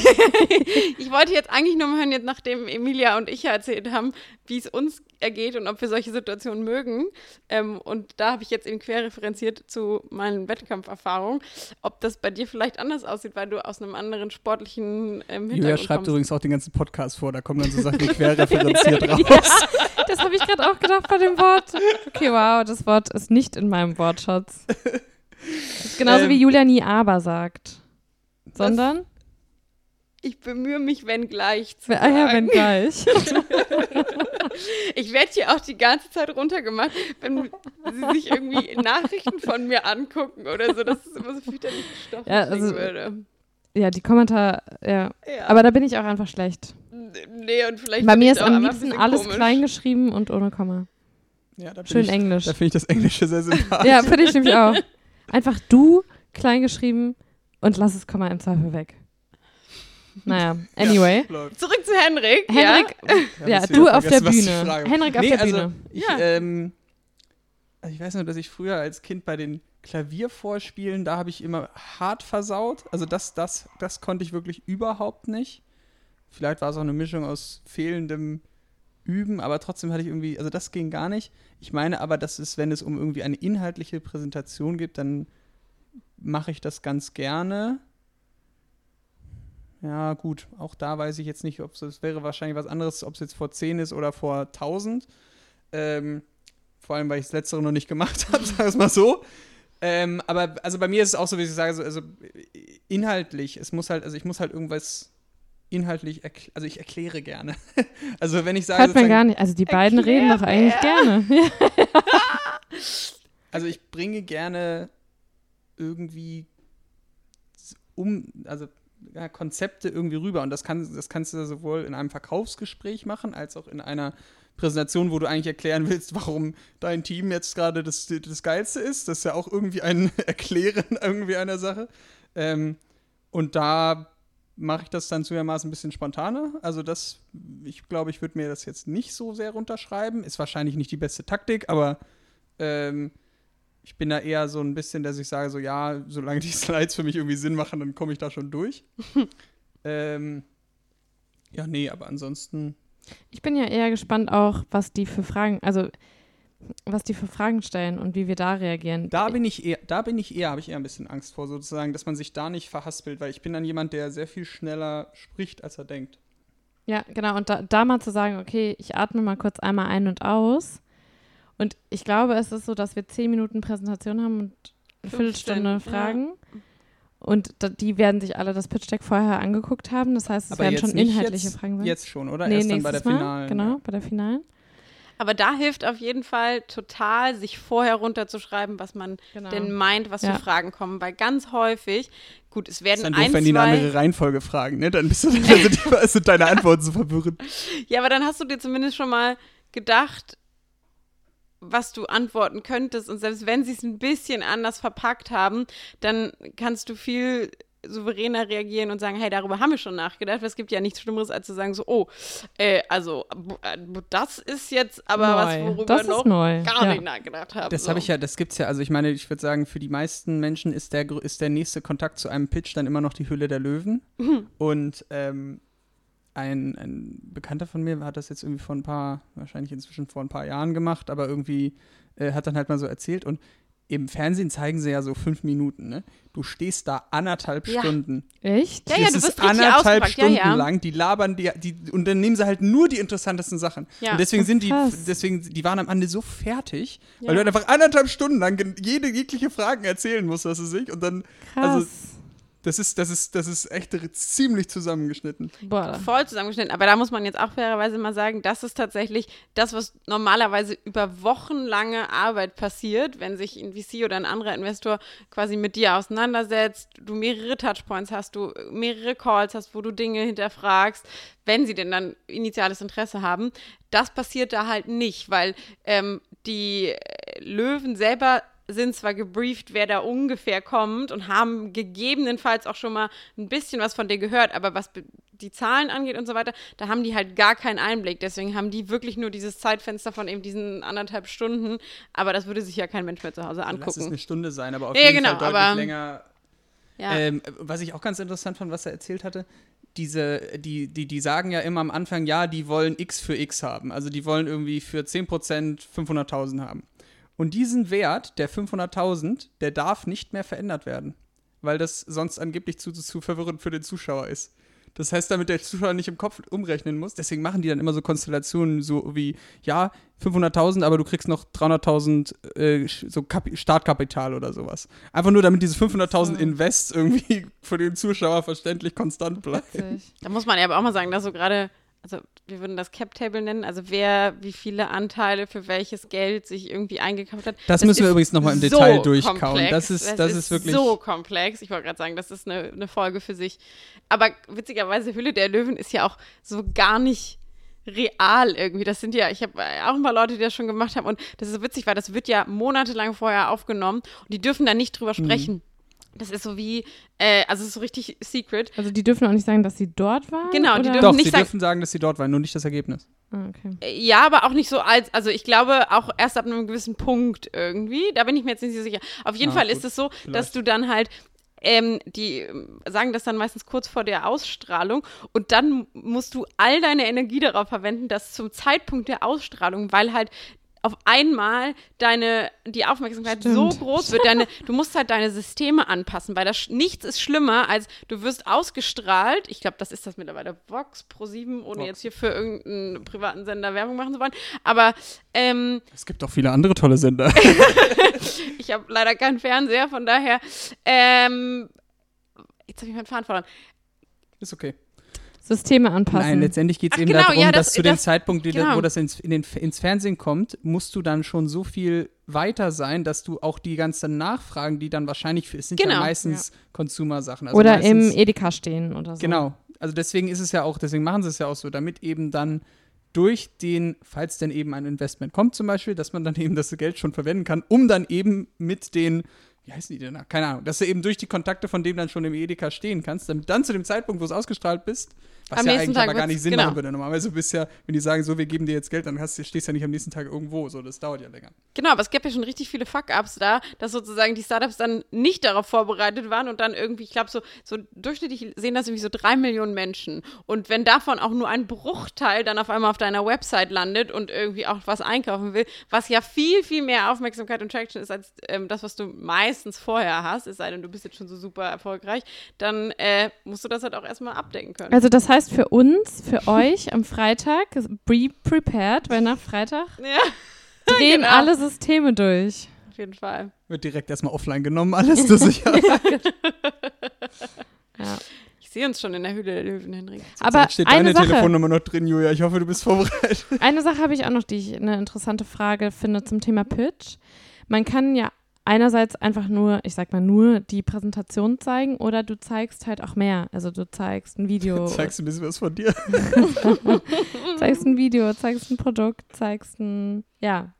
C: Ich wollte jetzt eigentlich nur mal hören, jetzt nachdem Emilia und ich ja erzählt haben, wie es uns ergeht und ob wir solche Situationen mögen. Ähm, und da habe ich jetzt eben querreferenziert zu meinen Wettkampferfahrungen, ob das bei dir vielleicht anders aussieht, weil du aus einem anderen sportlichen ähm, Hintergrund
A: Julia schreibt
C: kommst.
A: übrigens auch den ganzen Podcast vor, da kommen dann so Sachen wie querreferenziert raus.
D: ja, das habe ich gerade auch gedacht bei dem Wort. Okay, wow, das Wort ist nicht in meinem Wortschatz. Das ist genauso
A: Ähm,
D: wie Julia nie aber sagt. Sondern,
C: Ich bemühe mich, wenn gleich zu
D: ah ja, wenn gleich.
C: Ich werde hier auch die ganze Zeit runtergemacht, wenn sie sich irgendwie Nachrichten von mir angucken oder so. Das ist immer so fürchterlich gestochen
D: Ja, also-
C: würde.
D: Ja, die Kommentare, ja.
C: Ja.
D: Aber da bin ich auch einfach schlecht.
C: nee, und vielleicht
D: Bei mir ist am liebsten alles
C: komisch.
D: klein geschrieben und ohne Komma.
A: Ja, da bin
D: Schön
A: ich,
D: Englisch.
A: Da finde ich das Englische sehr sympathisch.
D: Ja, finde ich nämlich auch. Einfach du klein geschrieben und lass es Komma im Zweifel weg. Naja, anyway.
A: Ja.
C: Zurück zu Henrik.
D: Henrik, ja,
A: jetzt
D: du auf der Bühne. Henrik auf
A: nee,
D: der
A: also,
D: Bühne.
A: Ich,
C: Ja.
A: ähm, also ich weiß nur, dass ich früher als Kind bei den Klavier vorspielen, da habe ich immer hart versaut. Also das, das, das konnte ich wirklich überhaupt nicht. Vielleicht war es auch eine Mischung aus fehlendem Üben, aber trotzdem hatte ich irgendwie, also das ging gar nicht. Ich meine aber, dass es, wenn es um irgendwie eine inhaltliche Präsentation geht, dann mache ich das ganz gerne. Ja, gut, auch da weiß ich jetzt nicht, ob es wäre wahrscheinlich was anderes, ob es jetzt vor 10 ist oder vor 1000. Ähm, vor allem, weil ich das Letztere noch nicht gemacht habe, wir es mal so. Ähm, aber also bei mir ist es auch so, wie ich sage, so, also inhaltlich, es muss halt, also ich muss halt irgendwas inhaltlich, erkl- also ich erkläre gerne. also wenn ich sage,
D: Hört man gar nicht. Also die beiden reden doch eigentlich gerne.
A: Also ich bringe gerne irgendwie um, also ja, Konzepte irgendwie rüber. Und das, kann, das kannst du sowohl in einem Verkaufsgespräch machen, als auch in einer Präsentation, wo du eigentlich erklären willst, warum dein Team jetzt gerade das, das Geilste ist. Das ist ja auch irgendwie ein Erklären irgendwie einer Sache. Ähm, und da mache ich das dann zugegebenermaßen ein bisschen spontaner. Also das, ich glaube, ich würde mir das jetzt nicht so sehr runterschreiben. Ist wahrscheinlich nicht die beste Taktik, aber ähm, ich bin da eher so ein bisschen, dass ich sage, so ja, solange die Slides für mich irgendwie Sinn machen, dann komme ich da schon durch. ähm, ja, nee, aber ansonsten.
D: Ich bin ja eher gespannt auch, was die für Fragen, also was die für Fragen stellen und wie wir da reagieren.
A: Da bin ich eher, da bin ich eher, habe ich eher ein bisschen Angst vor, sozusagen, dass man sich da nicht verhaspelt, weil ich bin dann jemand, der sehr viel schneller spricht, als er denkt.
D: Ja, genau. Und da, da mal zu sagen, okay, ich atme mal kurz einmal ein und aus. Und ich glaube, es ist so, dass wir zehn Minuten Präsentation haben und eine
C: 15,
D: Viertelstunde
C: ja.
D: Fragen. Und da, die werden sich alle das Pitch Deck vorher angeguckt haben. Das heißt, es
A: Aber
D: werden schon inhaltliche
A: jetzt,
D: Fragen sein.
A: Jetzt schon, oder?
D: nee,
A: Erst dann bei der
D: Mal,
A: finalen.
D: Genau,
A: ja.
D: bei der finalen.
C: Aber da hilft auf jeden Fall total, sich vorher runterzuschreiben, was man
D: Genau.
C: denn meint, was
D: Ja.
C: für Fragen kommen. Weil ganz häufig, gut, es werden
A: Ist dann
C: ein,
A: doof, wenn die eine andere Reihenfolge fragen, ne? Dann bist du, dann sind deine Antworten so verwirrend.
C: Ja, aber dann hast du dir zumindest schon mal gedacht, was du antworten könntest. Und selbst wenn sie es ein bisschen anders verpackt haben, dann kannst du viel souveräner reagieren und sagen, hey, darüber haben wir schon nachgedacht. Es gibt ja nichts Schlimmeres, als zu sagen, so, oh, äh, also, äh, das ist jetzt aber was,
D: Neu.
C: worüber
D: Das ist
C: noch
D: neu.
C: gar
D: Ja.
C: nicht nachgedacht haben.
A: Das
C: so.
A: habe ich ja, das gibt's ja, also ich meine, ich würde sagen, für die meisten Menschen ist der, ist der nächste Kontakt zu einem Pitch dann immer noch die Hülle der Löwen. Und ähm, ein, ein Bekannter von mir hat das jetzt irgendwie vor ein paar, wahrscheinlich inzwischen vor ein paar Jahren gemacht, aber irgendwie äh, hat dann halt mal so erzählt und im Fernsehen zeigen sie ja so fünf Minuten, ne? Du stehst da anderthalb
C: Ja.
A: Stunden.
D: Echt?
C: Ja, ja,
A: das
C: du
A: ist
C: wirst richtig
A: anderthalb
C: ausgepackt, ja,
A: Stunden
C: ja.
A: lang. Die labern, die, die, und dann nehmen sie halt nur die interessantesten Sachen.
C: Ja.
A: Und deswegen sind die, deswegen, die waren am Ende so fertig,
C: Ja.
A: weil du halt einfach anderthalb Stunden lang jede jegliche Fragen erzählen musst, was weiß ich. Und dann,
D: Krass.
A: Also, das ist, das ist, das ist echt ziemlich zusammengeschnitten.
D: Boah.
C: voll zusammengeschnitten. Aber da muss man jetzt auch fairerweise mal sagen, das ist tatsächlich das, was normalerweise über wochenlange Arbeit passiert, wenn sich ein VC oder ein anderer Investor quasi mit dir auseinandersetzt, du mehrere Touchpoints hast, du mehrere Calls hast, wo du Dinge hinterfragst, wenn sie denn dann initiales Interesse haben. Das passiert da halt nicht, weil ähm, die äh, Löwen selber sind zwar gebrieft, wer da ungefähr kommt und haben gegebenenfalls auch schon mal ein bisschen was von dir gehört, aber was die Zahlen angeht und so weiter, da haben die halt gar keinen Einblick. Deswegen haben die wirklich nur dieses Zeitfenster von eben diesen anderthalb Stunden. Aber das würde sich ja kein Mensch mehr zu Hause
A: Lass es
C: angucken.
A: eine Stunde sein, aber auf
C: Ja,
A: jeden
C: genau,
A: Fall deutlich
C: aber-
A: länger.
C: Ja.
A: Ähm, was ich auch ganz interessant fand, was er erzählt hatte, diese, die, die, die sagen ja immer am Anfang, ja, die wollen X für X haben. Also die wollen irgendwie für 10% 500.000 haben. Und diesen Wert, der 500.000, der darf nicht mehr verändert werden. Weil das sonst angeblich zu, zu verwirrend für den Zuschauer ist. Das heißt, damit der Zuschauer nicht im Kopf umrechnen muss. Deswegen machen die dann immer so Konstellationen, so wie, ja, 500.000, aber du kriegst noch 300.000 äh, so Kapi Startkapital oder sowas. Einfach nur, damit diese 500.000
D: So.
A: Invests irgendwie für den Zuschauer verständlich konstant bleiben.
D: Witzig.
C: Da muss man ja aber auch mal sagen, dass so gerade, also wir würden das Cap-Table nennen, also wer wie viele Anteile für welches Geld sich irgendwie eingekauft hat.
A: Das müssen wir
C: ist
A: übrigens noch mal im
C: so
A: Detail durchkauen.
C: komplex.
A: Das ist- das ist wirklich-
C: so komplex. Ich wollte gerade sagen, das ist eine, eine Folge für sich. Aber witzigerweise, Hülle der Löwen ist ja auch so gar nicht real irgendwie. Das sind ja, ich habe auch ein paar Leute, die das schon gemacht haben und das ist so witzig, weil das wird ja monatelang vorher aufgenommen und die dürfen da nicht drüber
A: Mhm.
C: Das ist so wie, äh, also es ist so richtig secret.
D: Also die dürfen auch nicht sagen, dass sie dort waren?
C: Genau, die
D: oder?
C: dürfen
A: Doch,
C: nicht
A: sie
C: sagen-
A: dürfen sagen, dass sie dort waren, nur nicht das Ergebnis.
D: Ah, okay.
C: Äh, Ja, aber auch nicht so als, also ich glaube auch erst ab einem gewissen Punkt irgendwie. Da bin ich mir jetzt nicht so sicher. Auf jeden
A: Ah,
C: Fall
A: gut,
C: ist es so, dass
A: vielleicht.
C: du dann halt, ähm, die ähm, sagen das dann meistens kurz vor der Ausstrahlung und dann musst du all deine Energie darauf verwenden, dass zum Zeitpunkt der Ausstrahlung, weil halt auf einmal deine, die Aufmerksamkeit so
D: Stimmt.
C: groß wird, deine, du musst halt deine Systeme anpassen, weil das nichts ist schlimmer, als du wirst ausgestrahlt. Ich glaube, das ist das mittlerweile Vox Pro 7, ohne
A: Vox.
C: jetzt hier für irgendeinen privaten Sender Werbung machen zu wollen. Aber ähm,
A: Es gibt auch viele andere tolle Sender.
C: ich habe leider keinen Fernseher, von daher. Ähm, jetzt habe ich meinen Faden verloren.
A: ist okay.
D: Systeme anpassen.
A: Nein, letztendlich geht es eben
C: genau,
A: darum,
C: ja,
A: dass
C: das-
A: zu dem
C: das-
A: Zeitpunkt,
C: genau.
A: wo das ins, in den, ins Fernsehen kommt, musst du dann schon so viel weiter sein, dass du auch die ganzen Nachfragen, die dann wahrscheinlich, für, es sind ja
C: Genau,
A: meistens Consumer-Sachen. Also
D: oder
A: meistens,
D: im Edeka stehen oder so.
A: Genau. Also deswegen ist es ja auch, deswegen machen sie es ja auch so, damit eben dann durch den, falls denn eben ein Investment kommt zum Beispiel, dass man dann eben das Geld schon verwenden kann, um dann eben mit den, wie heißen die denn da? Keine Ahnung, dass du eben durch die Kontakte von dem dann schon im Edeka stehen kannst, damit dann zu dem Zeitpunkt, wo es ausgestrahlt bist, was
C: Am
A: ja
C: nächsten
A: eigentlich
C: Tag
A: aber gar nicht Sinn
C: genau.
A: machen würde. Normalerweise bist ja, wenn die sagen, so, wir geben dir jetzt Geld, dann hast, du- stehst du ja nicht am nächsten Tag irgendwo, so, das dauert ja länger.
C: Genau, aber es gibt ja schon richtig viele Fuck-Ups da, dass sozusagen die Startups dann nicht darauf vorbereitet waren und dann irgendwie, ich glaube, so, so durchschnittlich sehen das irgendwie so drei Millionen Menschen. Und wenn davon auch nur ein Bruchteil dann auf einmal auf deiner Website landet und irgendwie auch was einkaufen will, was ja viel, viel mehr Aufmerksamkeit und Traction ist als ähm, das, was du meistens vorher hast, es sei denn, du bist jetzt schon so super erfolgreich, dann äh, musst du das halt auch erstmal abdecken können.
D: Also das heißt für uns, für euch am Freitag, be prepared, weil nach Freitag
C: ja,
D: drehen
C: Genau.
D: alle Systeme durch.
C: auf jeden Fall.
A: Wird direkt erstmal offline genommen, alles zur Sicherheit.
D: Ja.
C: Ich sehe uns schon in der Höhle der Löwen, Henrik.
D: Aber
A: Jetzt steht
D: eine
A: deine
D: Sache,
A: Telefonnummer noch drin, Julia. Ich hoffe, du bist vorbereitet.
D: eine Sache habe ich auch noch, die ich eine interessante Frage finde zum Thema Pitch. Man kann ja einerseits einfach nur, ich sag mal nur, die Präsentation zeigen oder du zeigst halt auch mehr. Also du zeigst ein Video,
A: Zeigst du ein bisschen was von dir?
D: zeigst ein Video, zeigst ein Produkt, zeigst ein, ja.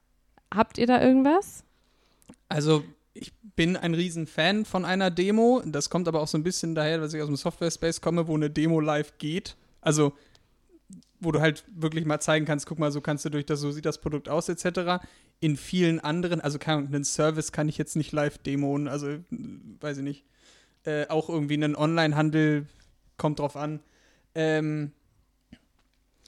D: Habt ihr da irgendwas?
A: Also, ich bin ein Riesenfan von einer Demo. Das kommt aber auch so ein bisschen daher, dass ich aus dem Software-Space komme, wo eine Demo live geht. Also, wo du halt wirklich mal zeigen kannst, guck mal, so kannst du durch das, so sieht das Produkt aus, etc. In vielen anderen, also keine Ahnung, einen Service kann ich jetzt nicht live demoen, also äh, weiß ich nicht. Äh, auch irgendwie einen Online-Handel kommt drauf an. Ähm,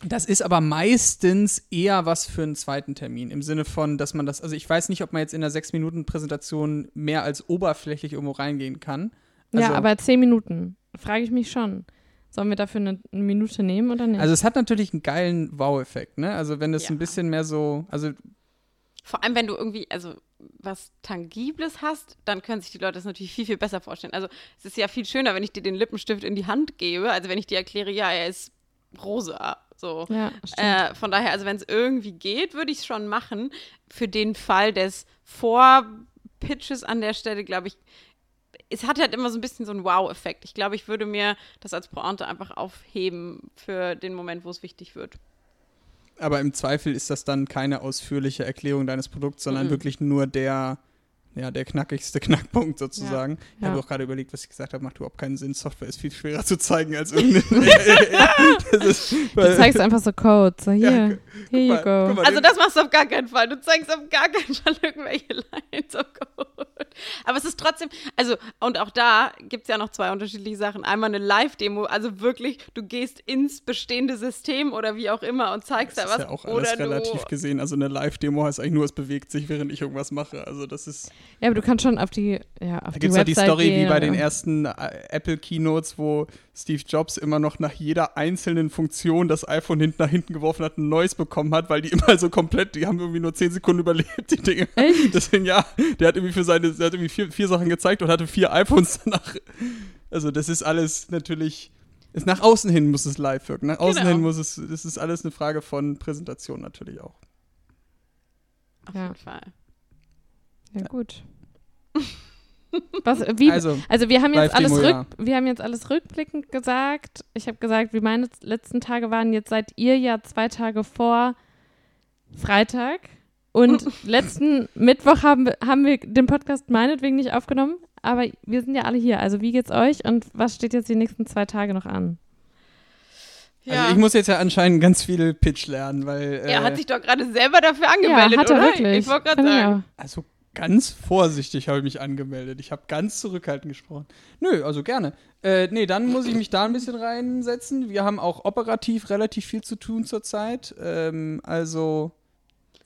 A: das ist aber meistens eher was für einen zweiten Termin. Im Sinne von, dass man das, also ich weiß nicht, ob man jetzt in einer 6-Minuten-Präsentation mehr als oberflächlich irgendwo reingehen kann. Also,
D: ja, aber zehn Minuten. Frage ich mich schon. Sollen wir dafür eine, eine Minute nehmen oder nicht?
A: Also es hat natürlich einen geilen Wow-Effekt, ne? Also wenn es
C: Ja.
A: ein bisschen mehr so, also
C: Vor allem, wenn du irgendwie, also was Tangibles hast, dann können sich die Leute das natürlich viel, viel besser vorstellen. Also es ist ja viel schöner, wenn ich dir den Lippenstift in die Hand gebe, also wenn ich dir erkläre, ja, er ist rosa. So.
D: ja.
C: Äh, von daher, also wenn es irgendwie geht, würde ich es schon machen. Für den Fall des Vorpitches an der Stelle, glaube ich, es hat halt immer so ein bisschen so einen Wow-Effekt. Ich glaube, ich würde mir das als Pointe einfach aufheben für den Moment, wo es wichtig wird.
A: aber im Zweifel ist das dann keine ausführliche Erklärung deines Produkts, sondern
C: Mhm.
A: wirklich nur der, ja, der knackigste Knackpunkt sozusagen. Ich
D: Ja.
A: habe auch gerade überlegt, was ich gesagt habe, macht überhaupt keinen Sinn. Software ist viel schwerer zu zeigen als irgendeine. das ist,
D: du zeigst einfach so Code. So, hier,
A: Ja,
D: here you
A: mal,
D: go.
A: mal,
C: Also das machst du auf gar keinen Fall. Du zeigst auf gar keinen Fall irgendwelche Lines of Code. Aber es ist trotzdem, also, und auch da gibt es ja noch zwei unterschiedliche Sachen. Einmal eine Live-Demo, also wirklich, du gehst ins bestehende System oder wie auch immer und zeigst
A: Das
C: da
A: ist
C: was.
A: ja auch alles relativ gesehen. Also eine Live-Demo heißt eigentlich nur, es bewegt sich, während ich irgendwas mache. Also das ist,
D: Ja, aber du kannst schon auf die, ja, auf
A: da
D: die
A: gibt es ja die Story
D: gehen
A: wie bei den ersten äh, Apple-Keynotes, wo Steve Jobs immer noch nach jeder einzelnen Funktion das iPhone hinten nach hinten geworfen hat, ein neues bekommen hat, weil die immer so komplett, die haben irgendwie nur 10 Sekunden überlebt, die Dinge.
D: Echt?
A: Deswegen, ja, der hat irgendwie für seine, der hat irgendwie vier, vier Sachen gezeigt und hatte vier iPhones danach. Also das ist alles natürlich, ist nach außen hin muss es live wirken. Nach außen
C: Genau.
A: hin muss es, das ist alles eine Frage von Präsentation natürlich auch.
C: auf
D: Ja.
C: jeden Fall.
D: Ja, gut. Was, wie, also,
A: Also,
D: wir haben jetzt alles rück, wir haben jetzt alles rückblickend gesagt. Ich habe gesagt, wie meine letzten Tage waren. Jetzt seid ihr ja zwei Tage vor Freitag. Und letzten Mittwoch haben wir, haben wir den Podcast meinetwegen nicht aufgenommen, aber wir sind ja alle hier. Also wie geht's euch und was steht jetzt die nächsten zwei Tage noch an?
C: Ja.
A: Also ich muss jetzt ja anscheinend ganz viel Pitch lernen, weil.
C: er
A: äh,
C: hat sich doch gerade selber dafür angemeldet,
D: ja, hat er
C: oder?
D: wirklich.
C: Ich wollte gerade sagen.
A: Also ganz vorsichtig habe ich mich angemeldet. Ich habe ganz zurückhaltend gesprochen. Nö, also gerne. Äh, nee, dann muss ich mich da ein bisschen reinsetzen. Wir haben auch operativ relativ viel zu tun zurzeit. Ähm, also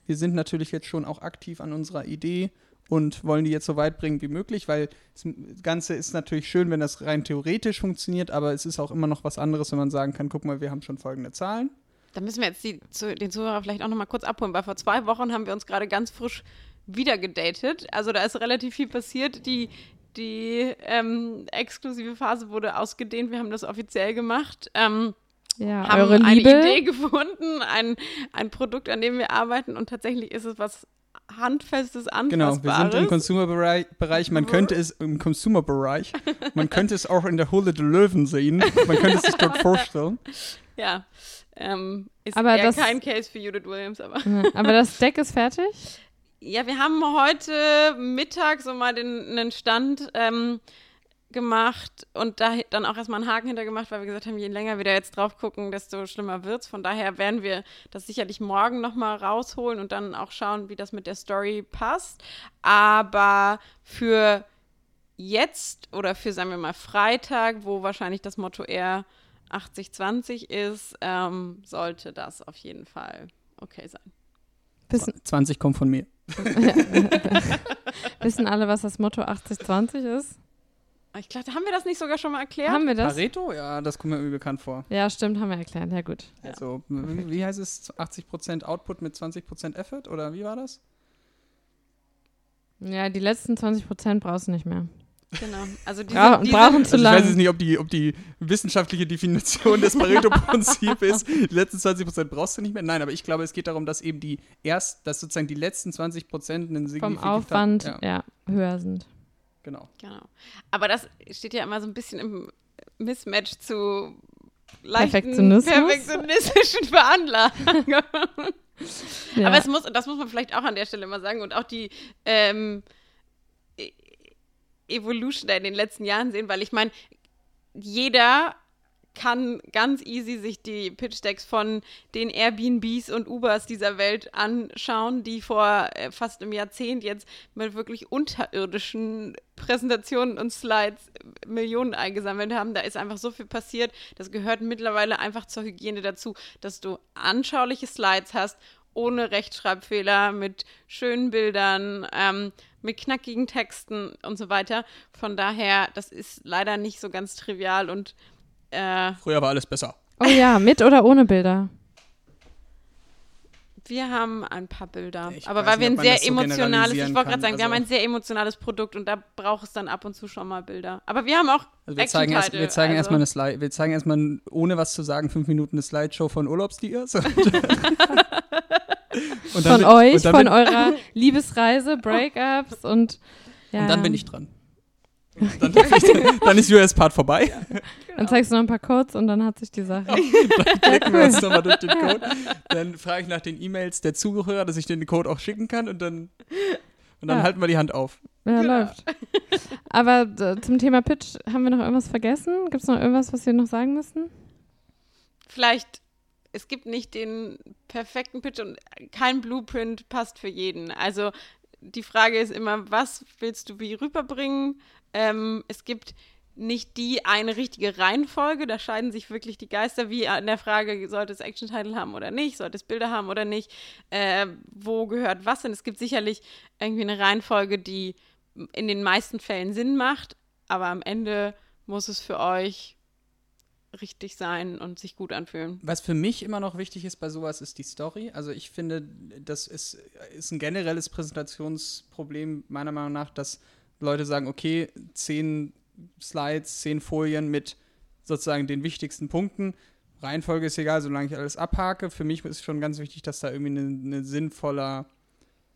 A: wir sind natürlich jetzt schon auch aktiv an unserer Idee und wollen die jetzt so weit bringen wie möglich, weil das Ganze ist natürlich schön, wenn das rein theoretisch funktioniert, aber es ist auch immer noch was anderes, wenn man sagen kann, guck mal, wir haben schon folgende Zahlen.
C: Da müssen wir jetzt die, den Zuhörer vielleicht auch noch mal kurz abholen, weil vor zwei Wochen haben wir uns gerade ganz frisch wieder gedatet. Also da ist relativ viel passiert. Die, die ähm, exklusive Phase wurde ausgedehnt. Wir haben das offiziell gemacht. Ähm,
D: Ja,
C: haben
D: eure
C: eine
D: Liebe.
C: Idee gefunden, ein, ein Produkt, an dem wir arbeiten und tatsächlich ist es was handfestes,
A: Genau, wir
C: anfassbares.
A: sind im Consumer-Bereich, Bereich, man könnte es im Consumer-Bereich, man könnte es auch in der Höhle der Löwen sehen, man könnte es sich dort vorstellen.
C: ja, ähm, ist
D: Aber
C: eher
D: das-
C: kein Case für Judith Williams, aber
D: Aber das Deck ist fertig?
C: Ja, wir haben heute Mittag so mal den, einen Stand ähm, gemacht und da dann auch erstmal einen Haken hintergemacht, weil wir gesagt haben, je länger wir da jetzt drauf gucken, desto schlimmer wird's. Von daher werden wir das sicherlich morgen nochmal rausholen und dann auch schauen, wie das mit der Story passt. Aber für jetzt oder für, sagen wir mal, Freitag, wo wahrscheinlich das Motto eher 80-20 ist, ähm, sollte das auf jeden Fall okay sein.
D: Wissen,
A: 20 kommt von mir.
D: wissen alle, was das Motto 80-20 ist?
C: Ich glaube, haben wir das nicht sogar schon mal erklärt?
D: Haben wir das?
A: Pareto? Ja, das kommt mir irgendwie bekannt vor.
D: Ja, stimmt, haben wir erklärt. Ja, gut.
A: Also, wie wie heißt es? 80% Output mit 20% Effort? Oder wie war das?
D: Ja, die letzten 20 Prozent brauchst du nicht mehr.
C: Genau. Also diese,
D: Bra
C: diese,
D: brauchen zu
A: Also ich weiß jetzt nicht, ob die, ob die wissenschaftliche Definition des Pareto-Prinzips ist. Die letzten 20% brauchst du nicht mehr. Nein, aber ich glaube, es geht darum, dass eben die erst, dass sozusagen die letzten 20% einen
D: Vom Aufwand,
A: Ja,
D: ja, höher sind.
A: genau.
C: Genau. Aber das steht ja immer so ein bisschen im Mismatch zu leichten,
D: Perfektionismus?
C: perfektionistischen Veranlagungen.
D: Ja.
C: Aber es muss, das muss man vielleicht auch an der Stelle mal sagen und auch die ähm, Evolution da in den letzten Jahren sehen, weil ich meine, jeder kann ganz easy sich die Pitch Decks von den Airbnbs und Ubers dieser Welt anschauen, die vor äh, fast einem Jahrzehnt jetzt mit wirklich unterirdischen Präsentationen und Slides Millionen eingesammelt haben. Da ist einfach so viel passiert. Das gehört mittlerweile einfach zur Hygiene dazu, dass du anschauliche Slides hast, ohne Rechtschreibfehler, mit schönen Bildern, ähm, mit knackigen Texten und so weiter. Von daher, das ist leider nicht so ganz trivial und äh,
A: Früher war alles besser.
D: Oh ja, mit oder ohne Bilder?
C: wir haben ein paar Bilder.
A: Ich
C: Aber weil
A: nicht,
C: wir ein sehr
A: so
C: emotionales, ich wollte gerade sagen, wir haben
A: Also-
C: ein sehr emotionales Produkt und da braucht es dann ab und zu schon mal Bilder. Aber wir haben auch
A: Also wir zeigen, erst, wir zeigen
C: also.
A: erstmal eine Slide, wir zeigen erstmal, ohne was zu sagen, fünf Minuten eine Slideshow von Urlaubsdias. und
D: Von
A: bin-
D: euch, von
A: bin,
D: eurer Liebesreise, Breakups und ja.
A: Und dann bin ich dran. Dann, ich, dann ist US-Part vorbei.
D: Dann zeigst du noch ein paar Codes und dann hat sich die Sache.
A: Dann klicken wir uns nochmal durch den Code. Dann frage ich nach den E-Mails der Zuhörer, dass ich den Code auch schicken kann und dann, und dann
D: Ja.
A: halten wir die Hand auf.
D: Ja,
C: Genau.
D: läuft. Aber äh, zum Thema Pitch, haben wir noch irgendwas vergessen? Gibt es noch irgendwas, was wir noch sagen müssen?
C: vielleicht, es gibt nicht den perfekten Pitch und kein Blueprint passt für jeden. Also die Frage ist immer, was willst du wie rüberbringen? Ähm, es gibt nicht die eine richtige Reihenfolge, da scheiden sich wirklich die Geister, wie an der Frage, sollte es Action-Title haben oder nicht, sollte es Bilder haben oder nicht, äh, wo gehört was hin. Es gibt sicherlich irgendwie eine Reihenfolge, die in den meisten Fällen Sinn macht, aber am Ende muss es für euch richtig sein und sich gut anfühlen.
A: Was für mich immer noch wichtig ist bei sowas, ist die Story. Also ich finde, das ist, ist ein generelles Präsentationsproblem meiner Meinung nach, dass Leute sagen, okay, zehn Slides, zehn Folien mit sozusagen den wichtigsten Punkten. Reihenfolge ist egal, solange ich alles abhake. Für mich ist schon ganz wichtig, dass da irgendwie ein ne sinnvoller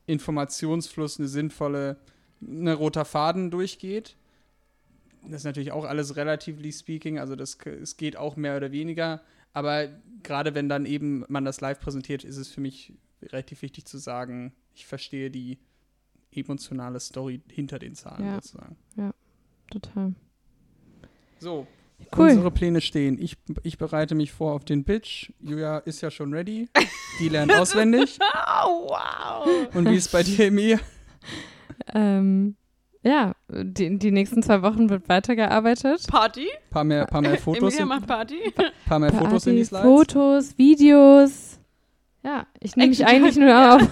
A: Informationsfluss, eine sinnvolle, ein roter Faden durchgeht. Das ist natürlich auch alles relatively speaking, also das es geht auch mehr oder weniger. Aber gerade wenn dann eben man das live präsentiert, ist es für mich relativ wichtig zu sagen, ich verstehe die emotionale Story hinter den Zahlen
D: Ja.
A: sozusagen.
D: Total.
A: So,
D: Cool.
A: unsere Pläne stehen. Ich, ich bereite mich vor auf den Pitch. Julia ist ja schon ready. Die lernt auswendig.
C: Oh, wow.
A: Und wie ist bei dir, Emilia?
D: Ähm, ja, die, die nächsten zwei Wochen wird weitergearbeitet.
C: Party?
A: Paar mehr, paar mehr Fotos,
C: Emilia macht Party.
A: paar mehr Fotos in die
D: Party,
A: Slides.
D: Fotos, Videos. Ja, ich nehme mich eigentlich nur
C: ja.
D: auf.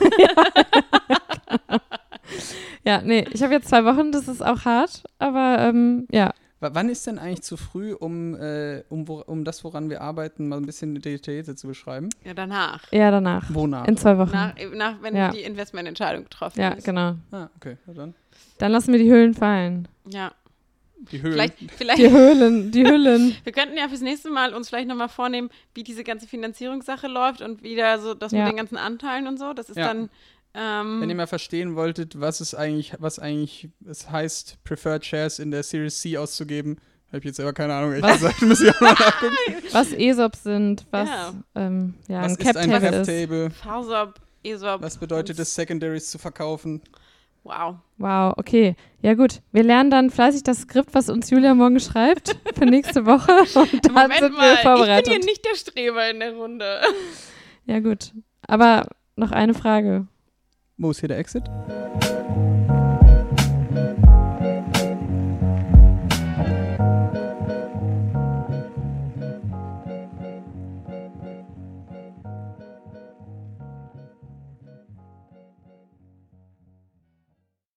D: ja, nee, ich habe jetzt zwei Wochen, das ist auch hart, aber ähm, ja,
A: wann ist denn eigentlich zu früh, um, äh, um, um das, woran wir arbeiten, mal ein bisschen detaillierter zu beschreiben?
C: Ja, danach.
D: eher danach.
A: Wonach?
D: In zwei Wochen.
C: Nach, nach wenn
D: Ja.
C: die Investmententscheidung getroffen
D: ja,
C: ist.
D: genau.
A: Ah, okay. Na dann.
D: Dann lassen wir die Höhlen fallen.
C: Ja.
A: Die Höhen.
C: Vielleicht, vielleicht
D: Die Höhlen, die Hüllen.
C: wir könnten ja fürs nächste Mal uns vielleicht nochmal vornehmen, wie diese ganze Finanzierungssache läuft und wie da so das
D: Ja.
C: mit den ganzen Anteilen und so. Das ist
A: Ja.
C: dann. Ähm,
A: Wenn ihr mal verstehen wolltet, was es eigentlich, was eigentlich es heißt, Preferred Shares in der Series C auszugeben, habe ich jetzt selber keine Ahnung, ehrlich
D: Was?
A: gesagt, muss ich auch mal nachgucken.
D: Was ESOPs sind, was
C: Ja.
D: ähm, ja,
A: was
D: ein Cap-Table ist.
A: Cap-Table?
C: Fausop, ESOP.
A: Was bedeutet es, Secondaries zu verkaufen?
C: Wow.
D: Wow, okay. Ja gut, wir lernen dann fleißig das Skript, was uns Julia morgen schreibt für nächste Woche und dann
C: Moment
D: sind
C: mal,
D: wir
C: ich bin
D: vorbereitet.
C: hier nicht der Streber in der Runde.
D: Ja gut, aber noch eine Frage.
A: Mose here the exit.